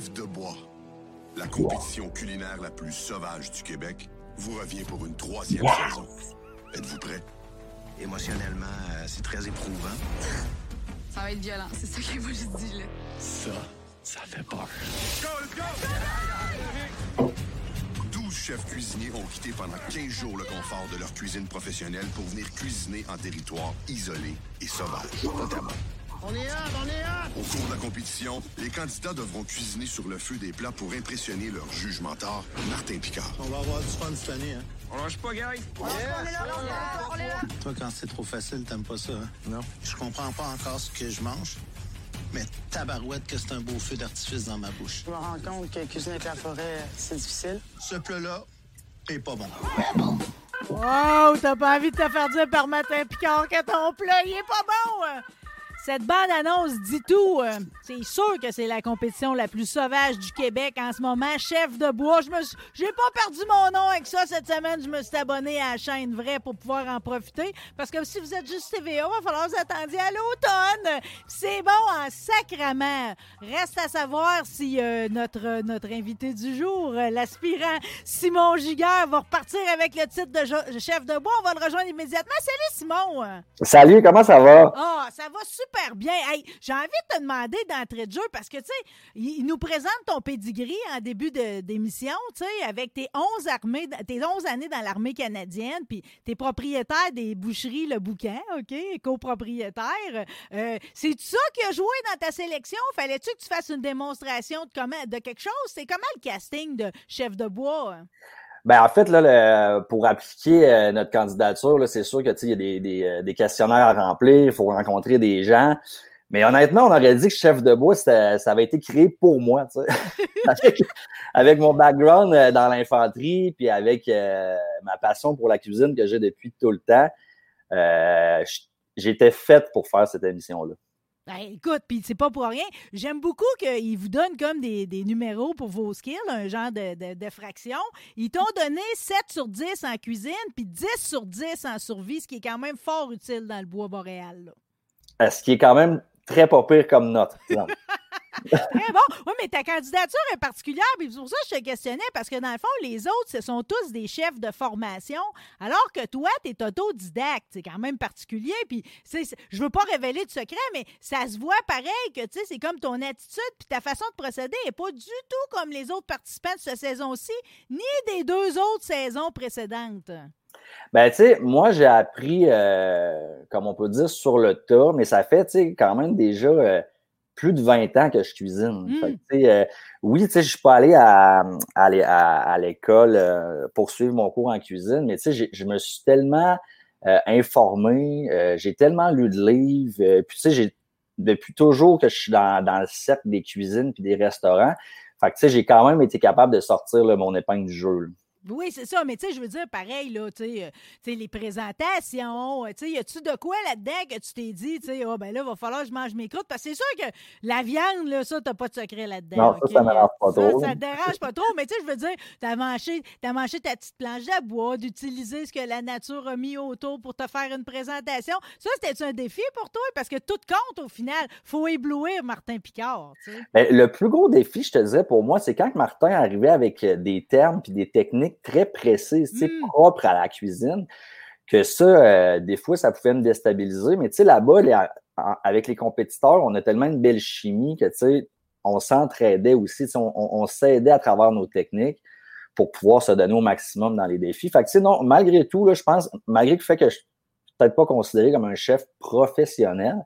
Chef de bois. La compétition culinaire la plus sauvage du Québec vous revient pour une troisième saison. Êtes-vous prêts? Émotionnellement, euh, c'est très éprouvant. Ça va être violent, c'est ça que moi je dis là. Ça, ça fait peur. 12 chefs cuisiniers ont quitté pendant 15 jours le confort de leur cuisine professionnelle pour venir cuisiner en territoire isolé et sauvage, notamment. On est hâte, on est hâte! Au cours de la compétition, les candidats devront cuisiner sur le feu des plats pour impressionner leur juge mentor, Martin Picard. On va avoir du fun cette année, hein? On lâche pas, Gary. On est là, on est là, on est là. Toi, quand c'est trop facile, t'aimes pas ça, hein? Non. Je comprends pas encore ce que je mange, mais tabarouette que c'est un beau feu d'artifice dans ma bouche. Je me rends compte que cuisiner avec la forêt, c'est difficile. Ce plat-là est pas bon. Wow, t'as pas envie de te faire dire par Matin Picard que ton plat, il est pas bon! Cette bande-annonce dit tout. euh, C'est sûr que c'est la compétition la plus sauvage du Québec en ce moment. Chef de bois. Je me suis- j'ai pas perdu mon nom avec ça cette semaine. Je me suis abonné à la chaîne vraie pour pouvoir en profiter. Parce que si vous êtes juste TVA, il va falloir que vous attendiez à l'automne. C'est bon en sacrament. Reste à savoir si euh, notre, notre invité du jour, euh, l'aspirant Simon Giguère, va repartir avec le titre de jo- chef de bois. On va le rejoindre immédiatement. Salut Simon! Salut, comment ça va? Ah, ça va super bien. Hey, j'ai envie de te demander d'entrée de jeu parce que, tu sais, il, nous présente ton pedigree en début d'émission, tu sais, avec tes 11, armées, tes 11 années dans l'armée canadienne, puis t'es propriétaire des boucheries Le Bouquin, OK, copropriétaire. Euh, C'est ça qui a joué dans ta sélection? Fallait-tu que tu fasses une démonstration de, comment, de quelque chose? C'est comment le casting de chef de bois? Ben, en fait, là, le- pour appliquer euh, notre candidature, là, c'est sûr que, il y a des, des, euh, des questionnaires à remplir, il faut rencontrer des gens. Mais honnêtement, on aurait dit que chef de bois, c'était- ça avait été créé pour moi, avec, avec mon background euh, dans l'infanterie, puis avec euh, ma passion pour la cuisine que j'ai depuis tout le temps, euh, j'étais faite pour faire cette émission-là. Ben, écoute, puis c'est pas pour rien. J'aime beaucoup qu'ils vous donnent comme des, des numéros pour vos skills, un genre de, de, de fraction. Ils t'ont donné 7 sur 10 en cuisine, puis 10 sur 10 en survie, ce qui est quand même fort utile dans le bois boréal. là. Euh, Ce qui est quand même très pas pire comme note. Très bon. Oui, mais ta candidature est particulière, puis pour ça je te questionnais, parce que dans le fond, les autres, ce sont tous des chefs de formation, alors que toi, tu es autodidacte. C'est quand même particulier, puis je veux pas révéler de secret, mais ça se voit pareil que, tu sais, c'est comme ton attitude, puis ta façon de procéder est pas du tout comme les autres participants de cette saison-ci, ni des deux autres saisons précédentes. Ben, tu sais, moi, j'ai appris, euh, comme on peut dire, sur le tas, mais ça fait, tu sais, quand même déjà euh, plus de 20 ans que je cuisine. Mm. Fait que, tu sais, euh, oui, tu sais, je suis pas allé à, à, à- à l'école euh, pour suivre mon cours en cuisine, mais tu sais, j'ai- je me suis tellement euh, informé, euh, j'ai tellement lu de livres, euh, puis tu sais, j'ai depuis toujours que je suis dans, dans le cercle des cuisines puis des restaurants. Fait que, tu sais, j'ai quand même été capable de sortir là, mon épingle du jeu. Oui, c'est ça, mais tu sais, je veux dire, pareil, là, tu sais, euh, les présentations, euh, tu sais, y a-tu de quoi là-dedans que tu t'es dit, tu sais, ah, ben là, va falloir que je mange mes croûtes, parce que c'est sûr que la viande, là, ça, t'as pas de secret là-dedans. Non, ça, ça m'arrange pas Ça, trop. Ça te dérange pas trop, mais tu sais, je veux dire, t'as mangé, mangé ta petite planche à bois, d'utiliser ce que la nature a mis autour pour te faire une présentation. Ça, c'était un défi pour toi, parce que tout compte, au final, faut éblouir Martin Picard, tu sais. Ben, le plus gros défi, je te disais, pour moi, c'est quand Martin arrivait avec euh, des termes puis des techniques très précises, Mm. propres à la cuisine, que ça, euh, des fois, ça pouvait me déstabiliser. Mais tu sais, là-bas, les- avec les compétiteurs, on a tellement une belle chimie que, tu sais, on s'entraidait aussi, on, on, s'aidait à travers nos techniques pour pouvoir se donner au maximum dans les défis. Fait que, non, malgré tout, là, je pense, malgré le fait que je suis peut-être pas considéré comme un chef professionnel,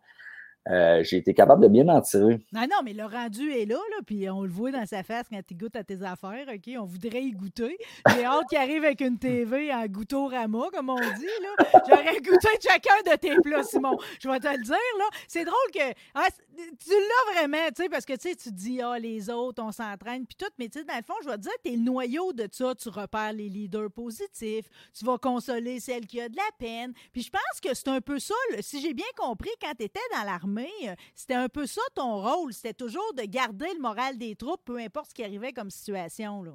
euh, j'ai été capable de bien m'en tirer. Non, non, mais le rendu est là, là, puis on le voit dans sa face quand il goûte à tes affaires, OK? On voudrait y goûter. J'ai hâte qu'il arrive avec une TV en goutorama, comme on dit, là. J'aurais goûté chacun de tes plats, Simon. Je vais te le dire, là. C'est drôle que... Ah, tu l'as vraiment, tu sais, parce que, tu sais, tu dis, ah, les autres, on s'entraîne, puis tout, mais tu sais, dans le fond, je vais te dire, t'es le noyau de ça. Tu repères les leaders positifs, tu vas consoler celle qui a de la peine. Puis je pense que c'est un peu ça, si j'ai bien compris, quand tu étais dans l'armée, euh, c'était un peu ça ton rôle. C'était toujours de garder le moral des troupes, peu importe ce qui arrivait comme situation. Là.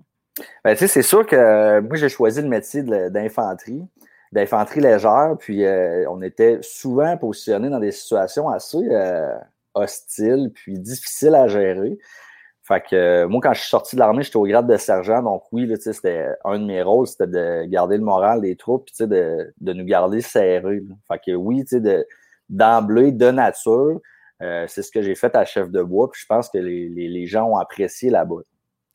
Ben, c'est sûr que euh, moi, j'ai choisi le métier d'infanterie, d'infanterie légère, puis euh, on était souvent positionnés dans des situations assez hostiles, puis difficiles à gérer. Fait que moi, quand je suis sorti de l'armée, j'étais au grade de sergent. Donc oui, c'était un de mes rôles, c'était de garder le moral des troupes, puis de, de nous garder serrés. Fait que oui, de, d'emblée, de nature. Euh, c'est ce que j'ai fait à Chef de Bois, puis je pense que les, les gens ont apprécié là-bas.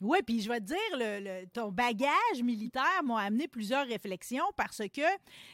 Oui, puis je vais te dire, le, ton bagage militaire m'a amené plusieurs réflexions parce que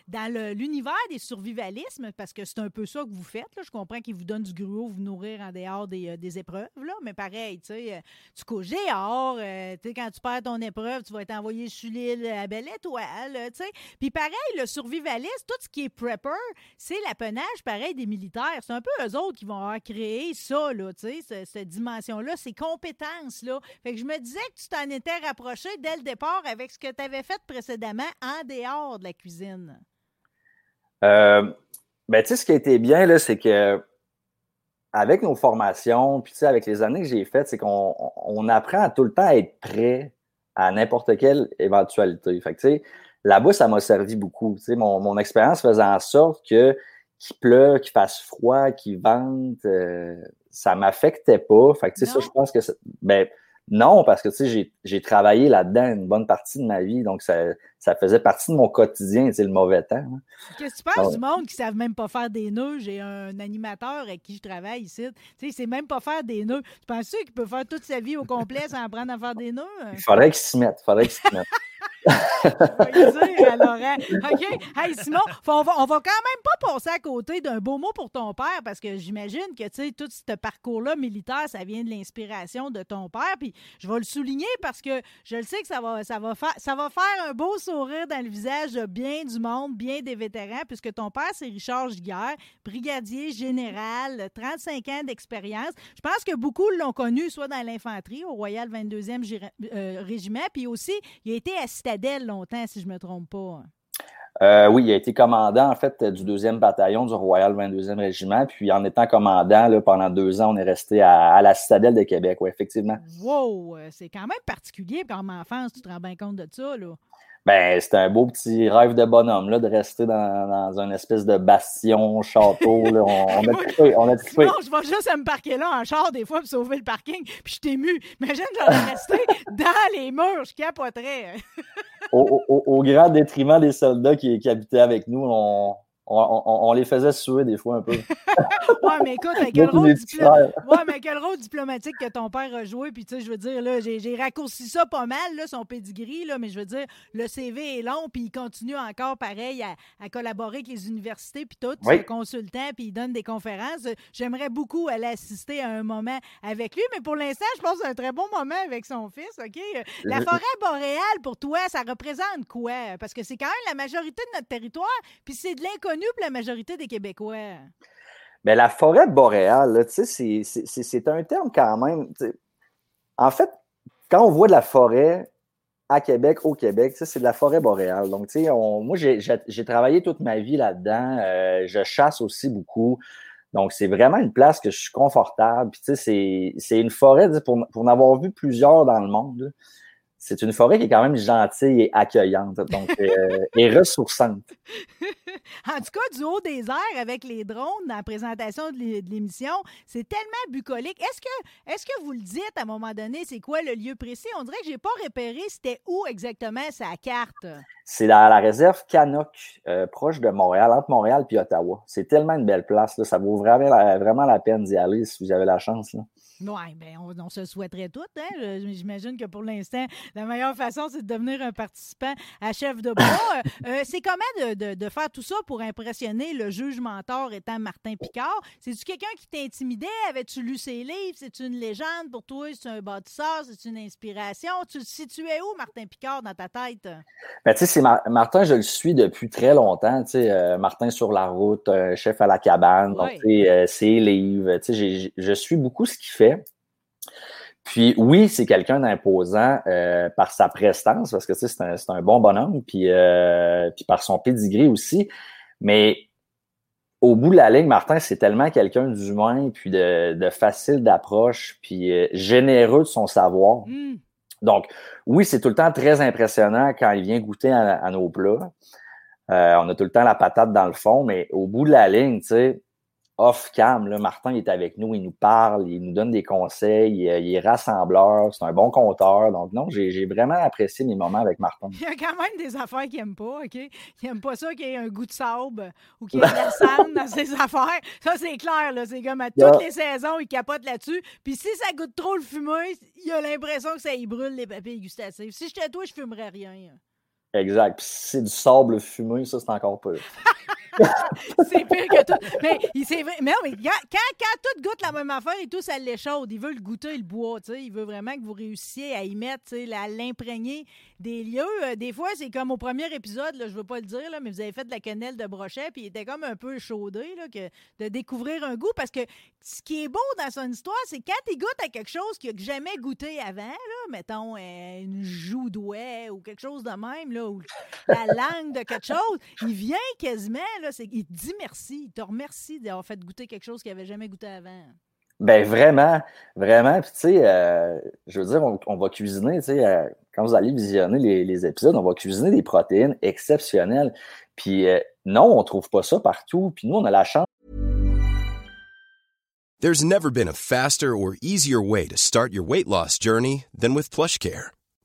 dans l'univers des survivalismes, parce que c'est un peu ça que vous faites, là, je comprends qu'ils vous donnent du gruau, vous nourrir en dehors des, euh, des épreuves, là, mais pareil, tu sais, euh, tu couches dehors, euh, tu sais, quand tu perds ton épreuve, tu vas être envoyé sur l'île à Belle Étoile, tu sais. Puis pareil, le survivaliste, tout ce qui est prepper, c'est l'apanage, pareil, des militaires. C'est un peu eux autres qui vont avoir créé ça, là, tu sais, cette, cette dimension-là, ces compétences-là. Fait que je me que tu t'en étais rapproché dès le départ avec ce que tu avais fait précédemment en dehors de la cuisine. Euh, ben, tu sais, ce qui a été bien, là, c'est que avec nos formations, puis tu sais, avec les années que j'ai faites, c'est qu'on apprend tout le temps à être prêt à n'importe quelle éventualité. Fait que, tu sais, là-bas, ça m'a servi beaucoup. Tu sais, mon, expérience faisait en sorte que qu'il pleut, qu'il fasse froid, qu'il vente, euh, ça m'affectait pas. Fait que, tu sais, ça, je pense que, ben, non, parce que tu sais, j'ai travaillé là-dedans une bonne partie de ma vie, donc ça, ça faisait partie de mon quotidien, c'est le mauvais temps. Hein. Qu'est-ce que tu penses du monde qui ne savent même pas faire des nœuds? J'ai un animateur avec qui je travaille ici. Tu sais, il sait même pas faire des nœuds. Tu penses qu'il peut faire toute sa vie au complet sans apprendre à faire des nœuds? Il faudrait qu'il s'y mette. Il faudrait qu'il s'y mette. dire Laurent. OK. Hey, Simon, on va, on va quand même pas passer à côté d'un beau mot pour ton père parce que j'imagine que, tu sais, tout ce parcours-là militaire, ça vient de l'inspiration de ton père. Puis je vais le souligner parce que je le sais que ça va, ça va, faire, ça va faire un beau sourire dans le visage de bien du monde, bien des vétérans, puisque ton père, c'est Richard Giguère, brigadier général, 35 ans d'expérience. Je pense que beaucoup l'ont connu, soit dans l'infanterie, au Royal 22e euh, Régiment, puis aussi, il a été à Citadelle longtemps, si je ne me trompe pas. Euh, oui, il a été commandant, en fait, du 2e bataillon du Royal 22e Régiment. Puis, en étant commandant, là, pendant deux ans, on est resté à, la Citadelle de Québec, oui, effectivement. Wow! C'est quand même particulier comme enfance, tu te rends bien compte de ça, là. Ben, c'était un beau petit rêve de bonhomme, là, de rester dans, dans un espèce de bastion, château. Là. On, on, a on a. Non, je vais juste me parquer là en char des fois pour sauver le parking, puis je t'ai ému. Imagine, j'aurais resté dans les murs, je capoterais. au, au, au, grand détriment des soldats qui, qui habitaient avec nous, on, on, les faisait suer des fois un peu. ouais, mais écoute, quel, rôle ouais, mais quel rôle diplomatique que ton père a joué? Puis, tu sais, je veux dire, là, j'ai raccourci ça pas mal, là, son pedigree, là, mais je veux dire, le CV est long, puis il continue encore, pareil, à, collaborer avec les universités, puis tout, oui. consultant, puis il donne des conférences. J'aimerais beaucoup aller assister à un moment avec lui, mais pour l'instant, je pense que c'est un très bon moment avec son fils, OK? La forêt boréale, pour toi, ça représente quoi? Parce que c'est quand même la majorité de notre territoire, puis c'est de l'inconnu pour la majorité des Québécois? Mais la forêt boréale, c'est un terme quand même. En fait, quand on voit de la forêt à Québec, au Québec, c'est de la forêt boréale. Donc, on, moi, j'ai travaillé toute ma vie là-dedans. Euh, je chasse aussi beaucoup. Donc, c'est vraiment une place que je suis confortable. c'est une forêt, pour, pour en avoir vu plusieurs dans le monde, c'est une forêt qui est quand même gentille et accueillante, donc euh, et ressourçante. en tout cas, du haut des airs avec les drones dans la présentation de l'émission, c'est tellement bucolique. Est-ce que, est que vous le dites à un moment donné, c'est quoi le lieu précis? On dirait que j'ai pas repéré c'était où exactement sa carte. C'est dans la réserve Canoc, euh, proche de Montréal, entre Montréal et Ottawa. C'est tellement une belle place. Là, ça vaut vraiment la, vraiment la peine d'y aller si vous avez la chance. Là. Oui, bien, on, se souhaiterait tout. Hein? J'imagine que pour l'instant, la meilleure façon, c'est de devenir un participant à chef de bois. Euh, euh, c'est comment de, de, faire tout ça pour impressionner le juge mentor étant Martin Picard? C'est-tu quelqu'un qui t'intimidait? Avais-tu lu ses livres? C'est une légende pour toi? C'est un bâtisseur? C'est une inspiration? Tu le situais où, Martin Picard, dans ta tête? Ben, tu sais, Martin, je le suis depuis très longtemps. Tu sais, euh, Martin sur la route, chef à la cabane, donc, ses livres. Tu sais, je suis beaucoup ce qu'il fait. Puis oui, c'est quelqu'un d'imposant euh, par sa prestance, parce que tu sais, c'est un, un, bon bonhomme, puis, euh, puis par son pedigree aussi. Mais au bout de la ligne, Martin, c'est tellement quelqu'un d'humain, puis de, de facile d'approche, puis euh, généreux de son savoir. Mm. Donc, oui, c'est tout le temps très impressionnant quand il vient goûter à, à nos plats. on a tout le temps la patate dans le fond, mais au bout de la ligne, tu sais, off-cam, Martin est avec nous, il nous parle, il nous donne des conseils, il, est rassembleur, c'est un bon compteur. Donc, non, j'ai vraiment apprécié mes moments avec Martin. Il y a quand même des affaires qu'il n'aime pas, OK? Il n'aime pas ça qu'il y ait un goût de sable ou qu'il y ait de la sable dans ses affaires. Ça, c'est clair, là. C'est comme à toutes les saisons, il capote là-dessus. Puis si ça goûte trop le fumé, il a l'impression que ça y brûle les papilles gustatives. Si j'étais toi, je fumerais rien. Exact. Puis c'est du sable fumé, ça, c'est encore pire. c'est pire que tout. Mais c'est vrai. Mais, mais quand, quand, tout goûte la même affaire et tout, ça l'échaude. Il veut le goûter, le bois. Il veut vraiment que vous réussissiez à y mettre, à l'imprégner des lieux. Euh, des fois, c'est comme au premier épisode, là, je veux pas le dire, là, mais vous avez fait de la quenelle de brochet, puis il était comme un peu chaudé là, que de découvrir un goût. Parce que ce qui est beau dans son histoire, c'est quand il goûte à quelque chose qu'il n'a jamais goûté avant, là, mettons euh, une joue d'ouet ou quelque chose de même, là, ou la langue de quelque chose, il vient quasiment, là, il te dit merci, il te remercie d'avoir fait goûter quelque chose qu'il n'avait jamais goûté avant. Ben vraiment, vraiment. Puis tu sais, euh, je veux dire, on, va cuisiner, tu sais, euh, quand vous allez visionner les, épisodes, on va cuisiner des protéines exceptionnelles. Puis euh, non, on trouve pas ça partout. Puis nous, on a la chance. There's never been a faster or easier way to start your weight loss journey than with PlushCare.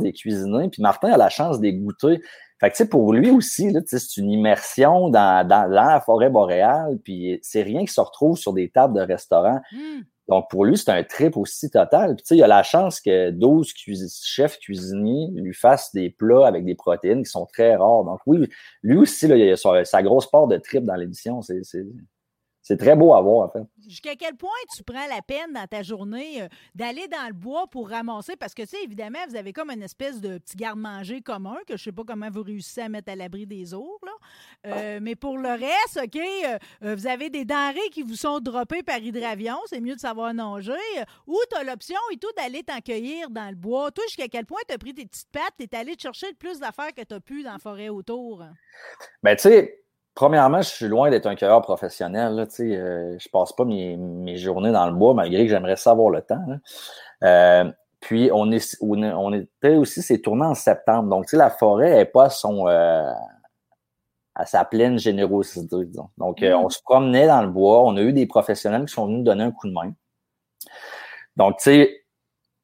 Des cuisiner, puis Martin a la chance des goûter. Fait que, tu sais, pour lui aussi, c'est une immersion dans, dans, dans, la forêt boréale, puis c'est rien qui se retrouve sur des tables de restaurants. Mm. Donc, pour lui, c'est un trip aussi total. Puis, tu sais, il a la chance que 12 chefs cuisiniers lui fassent des plats avec des protéines qui sont très rares. Donc, oui, lui aussi, là, il a sa grosse part de trip dans l'édition. C'est c'est très beau à voir, en fait. Jusqu'à quel point tu prends la peine dans ta journée euh, d'aller dans le bois pour ramasser? Parce que, tu sais, évidemment, vous avez comme une espèce de petit garde-manger commun que je sais pas comment vous réussissez à mettre à l'abri des autres. Là. Euh, mais pour le reste, OK, euh, vous avez des denrées qui vous sont droppées par hydravion. C'est mieux de savoir nager. ou tu as l'option et tout d'aller t'en cueillir dans le bois. Toi, jusqu'à quel point tu as pris tes petites pattes et es allé te chercher le plus d'affaires que tu as pu dans la forêt autour? Ben, tu sais, Premièrement, je suis loin d'être un cueilleur professionnel. Là, euh, je passe pas mes, mes, journées dans le bois, malgré que j'aimerais savoir le temps. Euh, puis, on, est, on était aussi, c'est tourné en septembre. Donc, la forêt n'est pas à, son, euh, à sa pleine générosité, disons. Donc, euh, on mm. se promenait dans le bois. On a eu des professionnels qui sont venus nous donner un coup de main. Donc, tu sais,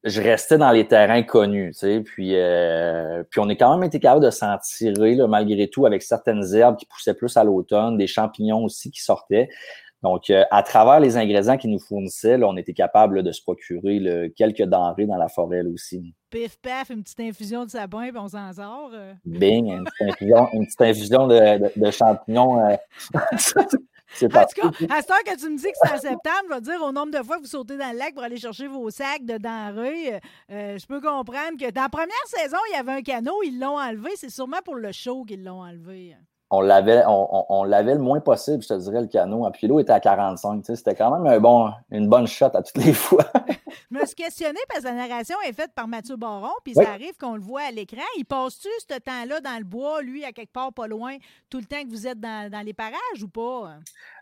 je restais dans les terrains connus, tu sais, puis, euh, puis on est quand même été capable de s'en tirer, là, malgré tout, avec certaines herbes qui poussaient plus à l'automne, des champignons aussi qui sortaient. Donc, euh, à travers les ingrédients qu'ils nous fournissaient, là, on était capable de se procurer là, quelques denrées dans la forêt là, aussi. Pif paf, une petite infusion de sapin, puis on s'en sort. euh. Bing, une petite infusion, une petite infusion de, de- de champignons. En tout cas, à cette heure que tu me dis que c'est en septembre, je vais te dire au nombre de fois que vous sautez dans le lac pour aller chercher vos sacs de denrées, euh, euh, je peux comprendre que dans la première saison, il y avait un canot, ils l'ont enlevé. C'est sûrement pour le show qu'ils l'ont enlevé. On l'avait, on, on- le moins possible, je te dirais, le canot. Puis l'eau était à 45. tu sais, C'était quand même un bon, une bonne shot à toutes les fois. Je me suis questionné parce que la narration est faite par Mathieu Baron, puis Oui. ça arrive qu'on le voit à l'écran. Il passe-tu ce temps-là dans le bois, lui, à quelque part pas loin, tout le temps que vous êtes dans, dans les parages ou pas?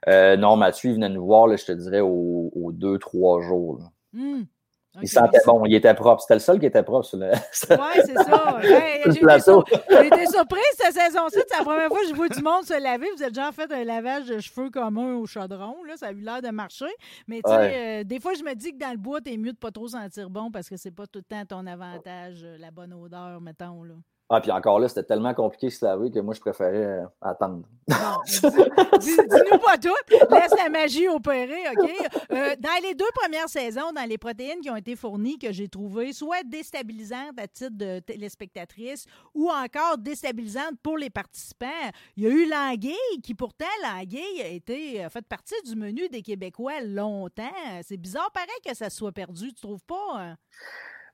Euh, non, Mathieu, il venait nous voir, là, je te dirais, aux, aux deux, trois jours. là. Il sentait bon, il était propre. C'était le seul qui était propre sur le, Oui, c'est ça. J'ai été sur- été surprise cette saison-ci. C'est la première fois que je vois du monde se laver. Vous avez déjà fait un lavage de cheveux commun au chaudron. Là. Ça a eu l'air de marcher. Mais tu sais, Ouais. euh, des fois, je me dis que dans le bois, t'es mieux de pas trop sentir bon parce que c'est pas tout le temps ton avantage, euh, la bonne odeur, mettons. Là. Ah, puis encore là, c'était tellement compliqué de se laver que moi, je préférais euh, attendre. Dis- Dis-nous pas tout. Laisse la magie opérer, OK? Euh, dans les deux premières saisons, dans les protéines qui ont été fournies, que j'ai trouvées soit déstabilisantes à titre de téléspectatrice ou encore déstabilisantes pour les participants, il y a eu l'anguille qui, pourtant, l'anguille a été a fait partie du menu des Québécois longtemps. C'est bizarre, pareil, que ça se soit perdu, tu trouves pas? hein?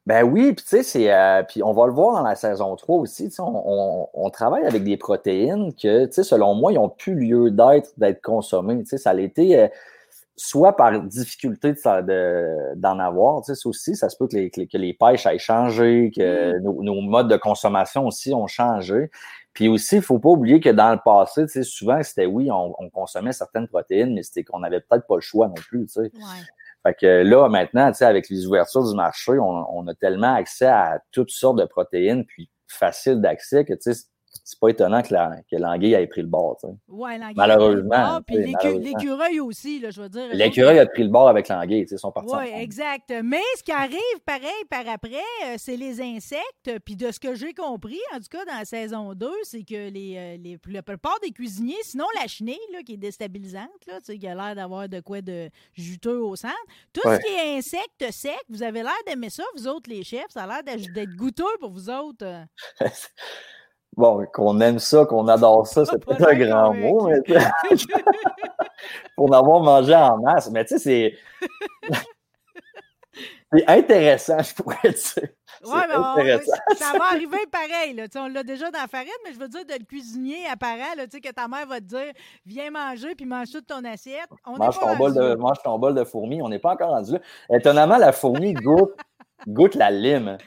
Ben oui, puis tu sais, c'est. euh, puis on va le voir dans la saison 3 aussi. On, on- on travaille avec des protéines que, tu sais, selon moi, ils n'ont plus lieu d'être, d'être consommées. Tu sais, ça a été euh, soit par difficulté de ça- de- d'en avoir. Tu sais, ça aussi, ça se peut que les, que les- pêches aient changé, que nos, nos modes de consommation aussi ont changé. Puis aussi, il ne faut pas oublier que dans le passé, tu sais, souvent, c'était oui, on, on consommait certaines protéines, mais c'était qu'on n'avait peut-être pas le choix non plus. Tu sais. Fait que là, maintenant, tu sais, avec les ouvertures du marché, on, on a tellement accès à toutes sortes de protéines, puis facile d'accès que, tu sais, c'est pas étonnant que la- que l'anguille ait pris le bord, tu sais. Ouais, l'anguille Malheureusement, l'écu- malheureusement. l'écureuil aussi, là, je veux dire. L'écureuil a pris le bord avec l'anguille, tu sais, ils sont partis Oui, exact. Mais ce qui arrive, pareil, par après, euh, c'est les insectes. Puis de ce que j'ai compris, en tout cas, dans la saison 2, c'est que les, euh, les, la plupart des cuisiniers, sinon la chenille, là, qui est déstabilisante, là, tu sais, qui a l'air d'avoir de quoi de juteux au centre, tout Ouais. ce qui est insectes secs, vous avez l'air d'aimer ça, vous autres, les chefs. Ça a l'air d'être d'être goûteux pour vous autres. Bon, qu'on aime ça, qu'on adore ça, c'est peut-être un grand mot, mais pour avoir mangé en masse. Mais tu sais, c'est. c'est intéressant, je pourrais dire. Ouais, mais on- ça va arriver pareil. Là. Tu sais, On l'a déjà dans la farine, mais je veux dire, de le cuisinier apparent, là, tu sais, que ta mère va te dire viens manger puis mange toute ton assiette. On mange, ton bol de, mange ton bol de fourmi. On n'est pas encore rendu là. Étonnamment, la fourmi goûte, goûte la lime.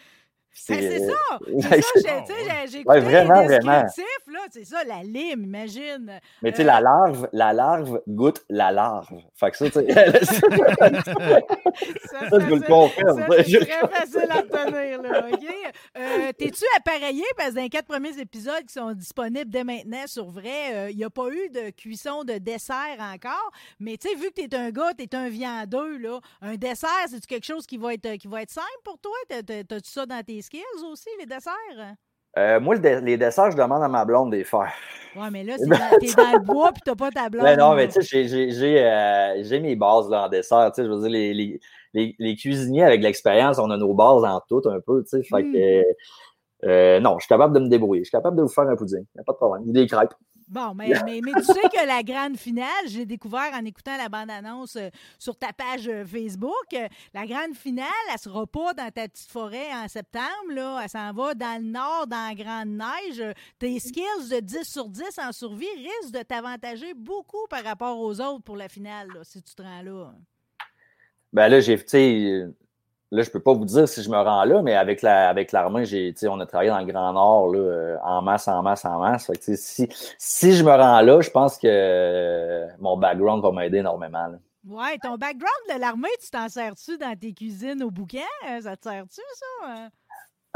Ben, c'est ça! C'est ça, j'ai- tu Ouais, vraiment, vraiment. c'est ça, la lime, imagine. Mais tu sais, Euh, la larve, la larve goûte la larve. Fait que ça, tu sais. ça, je vous le confirme. Ça, c'est très facile à retenir, là, OK? Euh, T'es-tu appareillé? Parce que dans les quatre premiers épisodes qui sont disponibles dès maintenant sur vrai, il n'y a pas eu de cuisson de dessert encore. Mais tu sais, vu que t'es un gars, t'es un viandeux, là, un dessert, c'est quelque chose qui va être, qui va être simple pour toi? T'as- t'as- T'as-tu ça dans tes skills aussi, les desserts? Euh, moi, les desserts, je demande à ma blonde de les faire. Ouais, mais là, t'es dans le bois puis t'as pas ta blonde. Ben non, mais tu sais, j'ai- euh, j'ai mes bases là, en dessert. Tu sais, je veux dire, les, les, les, les cuisiniers avec l'expérience, on a nos bases en tout un peu. Tu sais, fait Mm. que, euh, non, je suis capable de me débrouiller. Je suis capable de vous faire un pudding. Il n'y a pas de problème. Ou des crêpes. Bon, mais, mais, mais tu sais que la grande finale, j'ai découvert en écoutant la bande-annonce euh, sur ta page euh, Facebook, euh, la grande finale, elle sera pas dans ta petite forêt en septembre, là. Elle s'en va dans le nord, dans la grande neige. Tes skills de 10 sur 10 en survie risquent de t'avantager beaucoup par rapport aux autres pour la finale, là, si tu te rends là. Ben là, j'ai, tu sais, là, je peux pas vous dire si je me rends là, mais avec la, avec l'armée, j'ai, on a travaillé dans le Grand Nord, là, euh, en masse, en masse, en masse. Fait que, si, si je me rends là, je pense que euh, mon background va m'aider énormément. Ouais, ton background de l'armée, tu t'en sers-tu dans tes cuisines au bouquin? Euh, Ça te sert-tu, ça?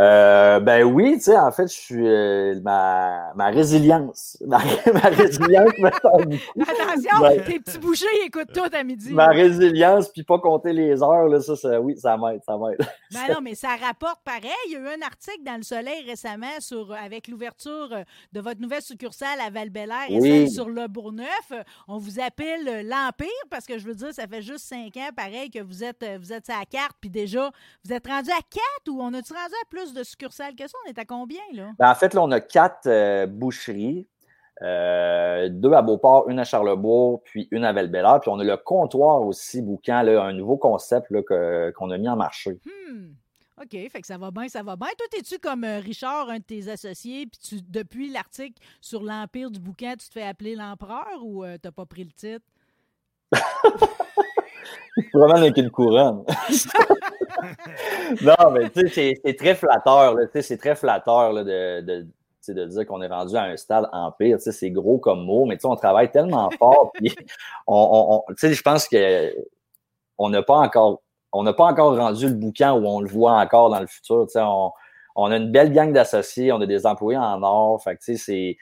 Euh? Euh, ben oui, tu sais, en fait, je suis euh, ma, ma résilience. Ma, ma résilience me. Attention, Ben- tes petits bouchers ils écoutent tout à midi. Ma résilience, puis pas compter les heures, là, ça, ça oui, ça m'aide, ça m'aide. Ben non, mais ça rapporte pareil. Il y a eu un article dans Le Soleil récemment sur, avec l'ouverture euh, de votre nouvelle succursale à val et Oui. celle sur le Bourgneuf. Euh, On vous appelle euh, l'Empire parce que je veux dire, ça fait juste cinq ans, pareil, que vous êtes, euh, vous êtes à la carte. Puis déjà, vous êtes rendu à quatre ou on a-tu rendu à plus de succursales que ça? On est à combien, là? Ben, en fait, là, on a quatre euh, boucheries. euh, deux à Beauport, une à Charlebourg, puis une à val Puis on a le comptoir aussi, Boucan, là, un nouveau concept là, que- qu'on a mis en marché. Hmm. OK, fait que ça va bien, ça va bien. Toi, es-tu comme euh, Richard, un de tes associés, puis tu, depuis l'article sur l'Empire du bouquin, tu te fais appeler l'empereur ou euh, t'as pas pris le titre? Vraiment avec une couronne. non, mais tu sais, c'est- très flatteur. là, tu sais, C'est très flatteur là, de, de, de dire qu'on est rendu à un stade empire. tu sais, C'est gros comme mot, mais tu sais, on travaille tellement fort. puis on, je pense que on n'a pas encore on n'a pas encore rendu le bouquin où on le voit encore dans le futur. tu sais, On, on a une belle gang d'associés, on a des employés en or. Fait que, tu sais, c'est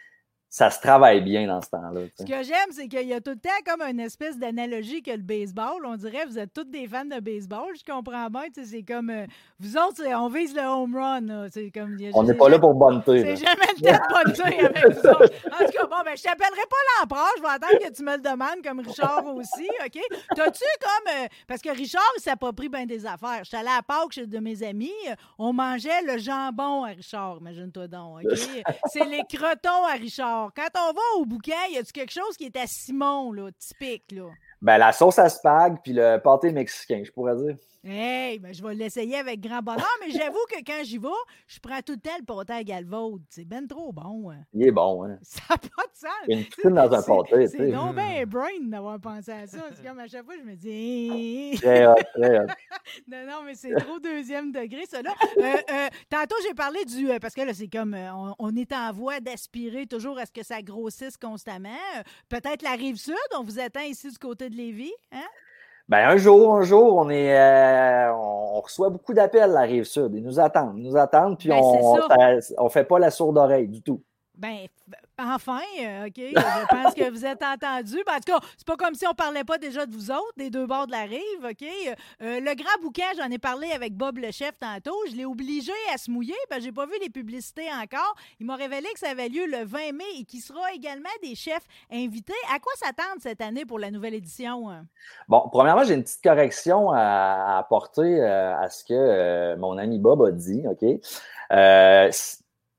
ça se travaille bien dans ce temps-là. Ce que j'aime, c'est qu'il y a tout le temps comme une espèce d'analogie que le baseball. On dirait que vous êtes tous des fans de baseball. Je comprends bien. C'est comme euh, vous autres, on vise le home run. là. C'est comme, a- On n'est pas là pour bonneter. C'est jamais le temps de avec vous autres. En tout cas, bon, ben, je t'appellerai pas l'empereur. Je vais attendre que tu me le demandes, comme Richard aussi, OK? T'as-tu comme... euh, parce que Richard, il s'approprie bien des affaires. J'étais allée à Pâques chez de mes amis. euh, On mangeait le jambon à Richard, imagine-toi donc, OK? C'est les crotons à Richard. Quand on va au bouquin, y a-tu quelque chose qui est à Simon, là, typique, là? Ben, la sauce à spag puis le pâté mexicain, je pourrais dire. Hey, ben, je vais l'essayer avec grand bonheur, mais j'avoue que quand j'y vais, je prends tout le temps le pâté à galvaude. C'est ben trop bon. hein. Il est bon, hein. Ça n'a pas de sens. Une dans un C'est- pâté, tu C'est sais. donc bien brain d'avoir pensé à ça. C'est comme à chaque fois, je me dis. Très hot, très hot. non, non, mais c'est trop deuxième degré, ça. Là. Euh, euh, tantôt, j'ai parlé du. euh, parce que là, c'est comme. on, on est en voie d'aspirer toujours à ce que ça grossisse constamment. Peut-être la rive sud, on vous attend ici du côté de Lévis. Hein? Ben, un jour, un jour, on est, euh, on reçoit beaucoup d'appels à la rive sud. Ils nous attendent, ils nous attendent, puis Ben, on, on fait pas la sourde oreille du tout. Ben, enfin, euh, OK, je pense que vous êtes entendus. Ben, en tout cas, c'est pas comme si on parlait pas déjà de vous autres, des deux bords de la rive, OK? Euh, le grand bouquin, j'en ai parlé avec Bob le chef tantôt. Je l'ai obligé à se mouiller, ben, j'ai pas vu les publicités encore. Il m'a révélé que ça avait lieu le 20 mai et qu'il sera également des chefs invités. À quoi s'attendre cette année pour la nouvelle édition? hein? Bon, premièrement, j'ai une petite correction à, apporter euh, à ce que euh, mon ami Bob a dit, OK? Euh,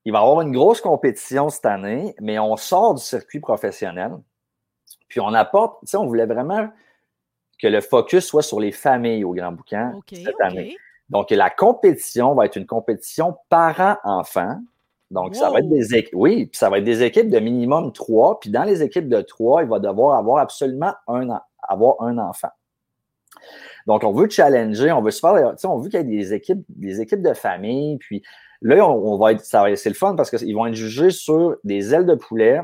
il va y avoir une grosse compétition cette année, mais on sort du circuit professionnel. Puis on apporte, tu sais, on voulait vraiment que le focus soit sur les familles au Grand Boucan OK, cette année. Donc, la compétition va être une compétition parents-enfants. Donc, ça va être des équipes. Oui, puis ça va être des équipes de minimum trois. Puis dans les équipes de trois, il va devoir avoir absolument un, avoir un enfant. Donc, on veut challenger, on veut se faire, tu sais, on veut qu'il y ait des équipes, des équipes de famille. Puis là, on, va être, c'est le fun parce qu'ils vont être jugés sur des ailes de poulet,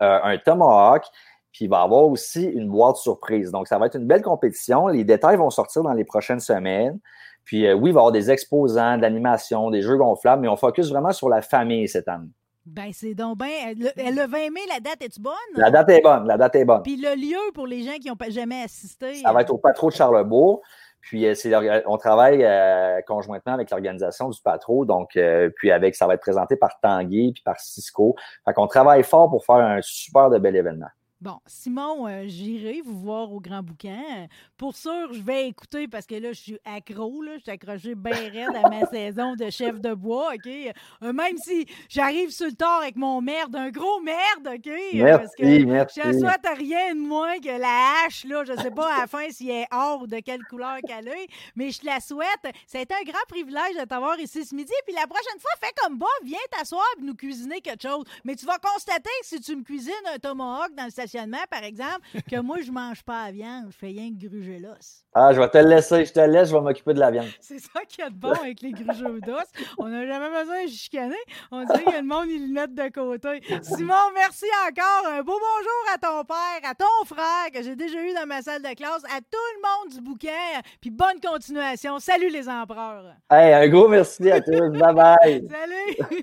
euh, un tomahawk, puis il va y avoir aussi une boîte surprise. Donc, ça va être une belle compétition. Les détails vont sortir dans les prochaines semaines. Puis euh, oui, il va y avoir des exposants, de l'animation, des jeux gonflables, mais on focus vraiment sur la famille cette année. Ben, c'est donc bien. Le, le 20 mai, la date est-tu bonne? La date est bonne, la date est bonne. Puis le lieu pour les gens qui n'ont pas jamais assisté. Ça va être au Patro de Charlebourg. Puis euh, on travaille euh, conjointement avec l'organisation du Patro, donc euh, puis avec ça va être présenté par Tanguy puis par Cisco. Fait qu'on travaille fort pour faire un super de bel événement. Bon, Simon, euh, j'irai vous voir au Grand Bouquin. Pour sûr, je vais écouter parce que là, je suis accro, là. Je suis accroché bien raide à ma saison de chef de bois, OK? Euh, même si j'arrive sur le tard avec mon merde, un gros merde, OK? Euh, parce que Merci, merci. Je ne souhaite rien de moins que la hache, là. Je ne sais pas à la fin s'il est or ou de quelle couleur qu'elle est, mais je te la souhaite. Ça a été un grand privilège de t'avoir ici ce midi. Puis la prochaine fois, fais comme Bob, viens t'asseoir et nous cuisiner quelque chose. Mais tu vas constater que si tu me cuisines un tomahawk dans le sachet par exemple, que moi, je mange pas la viande, je fais rien que gruger l'os. Ah, je vais te le laisser, je te laisse, je vais m'occuper de la viande. C'est ça qu'il y a de bon avec les grugeux d'os. On n'a jamais besoin de chicaner. On dirait que le monde, il le met de côté. Simon, merci encore. Un beau bonjour à ton père, à ton frère, que j'ai déjà eu dans ma salle de classe, à tout le monde du bouquin. Puis bonne continuation. Salut les empereurs. Hey, un gros merci à tous. bye bye. Salut.